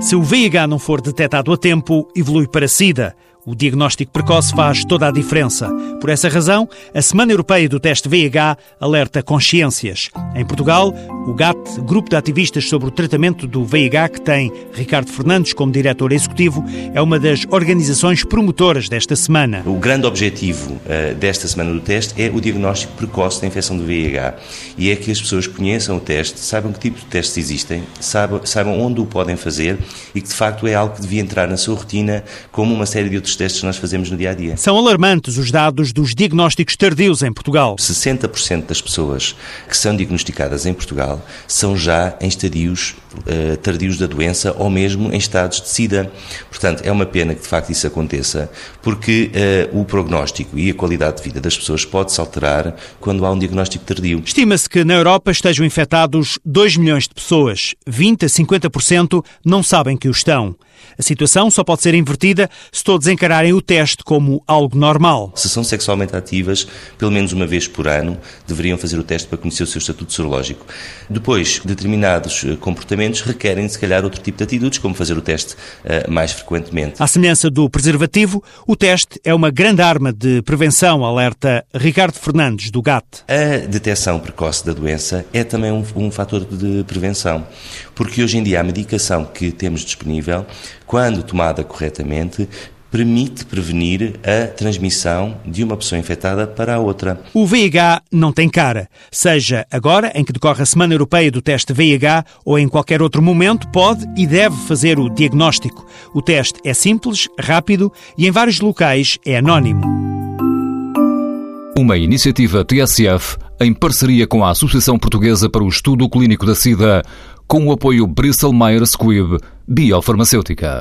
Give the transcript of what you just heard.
Se o VIH não for detectado a tempo, evolui para SIDA. O diagnóstico precoce faz toda a diferença. Por essa razão, a Semana Europeia do Teste VIH alerta consciências. Em Portugal, o GAT, Grupo de Ativistas sobre o Tratamento do VIH, que tem Ricardo Fernandes como diretor executivo, é uma das organizações promotoras desta semana. O grande objetivo uh, desta Semana do Teste é o diagnóstico precoce da infecção do VIH e é que as pessoas conheçam o teste, saibam que tipo de testes existem, saibam, saibam onde o podem fazer e que de facto é algo que devia entrar na sua rotina como uma série de outros testes que nós fazemos no dia a dia. São alarmantes os dados dos diagnósticos tardios em Portugal. 60% das pessoas que são diagnosticadas em Portugal são já em estadios uh, tardios da doença ou mesmo em estados de SIDA. Portanto, é uma pena que de facto isso aconteça, porque uh, o prognóstico e a qualidade de vida das pessoas pode-se alterar quando há um diagnóstico tardio. Estima-se que na Europa estejam infectados 2 milhões de pessoas. 20 a 50% não sabem que o estão. A situação só pode ser invertida se todos encararem o teste como algo normal. Se são sexualmente ativas, pelo menos uma vez por ano, deveriam fazer o teste para conhecer o seu estatuto sorológico. Depois, determinados eh, comportamentos requerem, se calhar, outro tipo de atitudes, como fazer o teste uh, mais frequentemente. À semelhança do preservativo, o teste é uma grande arma de prevenção, alerta Ricardo Fernandes, do GAT. A detecção precoce da doença é também um, um fator de prevenção, porque hoje em dia a medicação que temos disponível quando tomada corretamente, permite prevenir a transmissão de uma pessoa infectada para a outra. O VIH não tem cara. Seja agora, em que decorre a Semana Europeia do Teste VIH, ou em qualquer outro momento, pode e deve fazer o diagnóstico. O teste é simples, rápido e em vários locais é anónimo. Uma iniciativa TSF em parceria com a Associação Portuguesa para o Estudo Clínico da SIDA, com o apoio Bristol Myers Squibb Biofarmacêutica.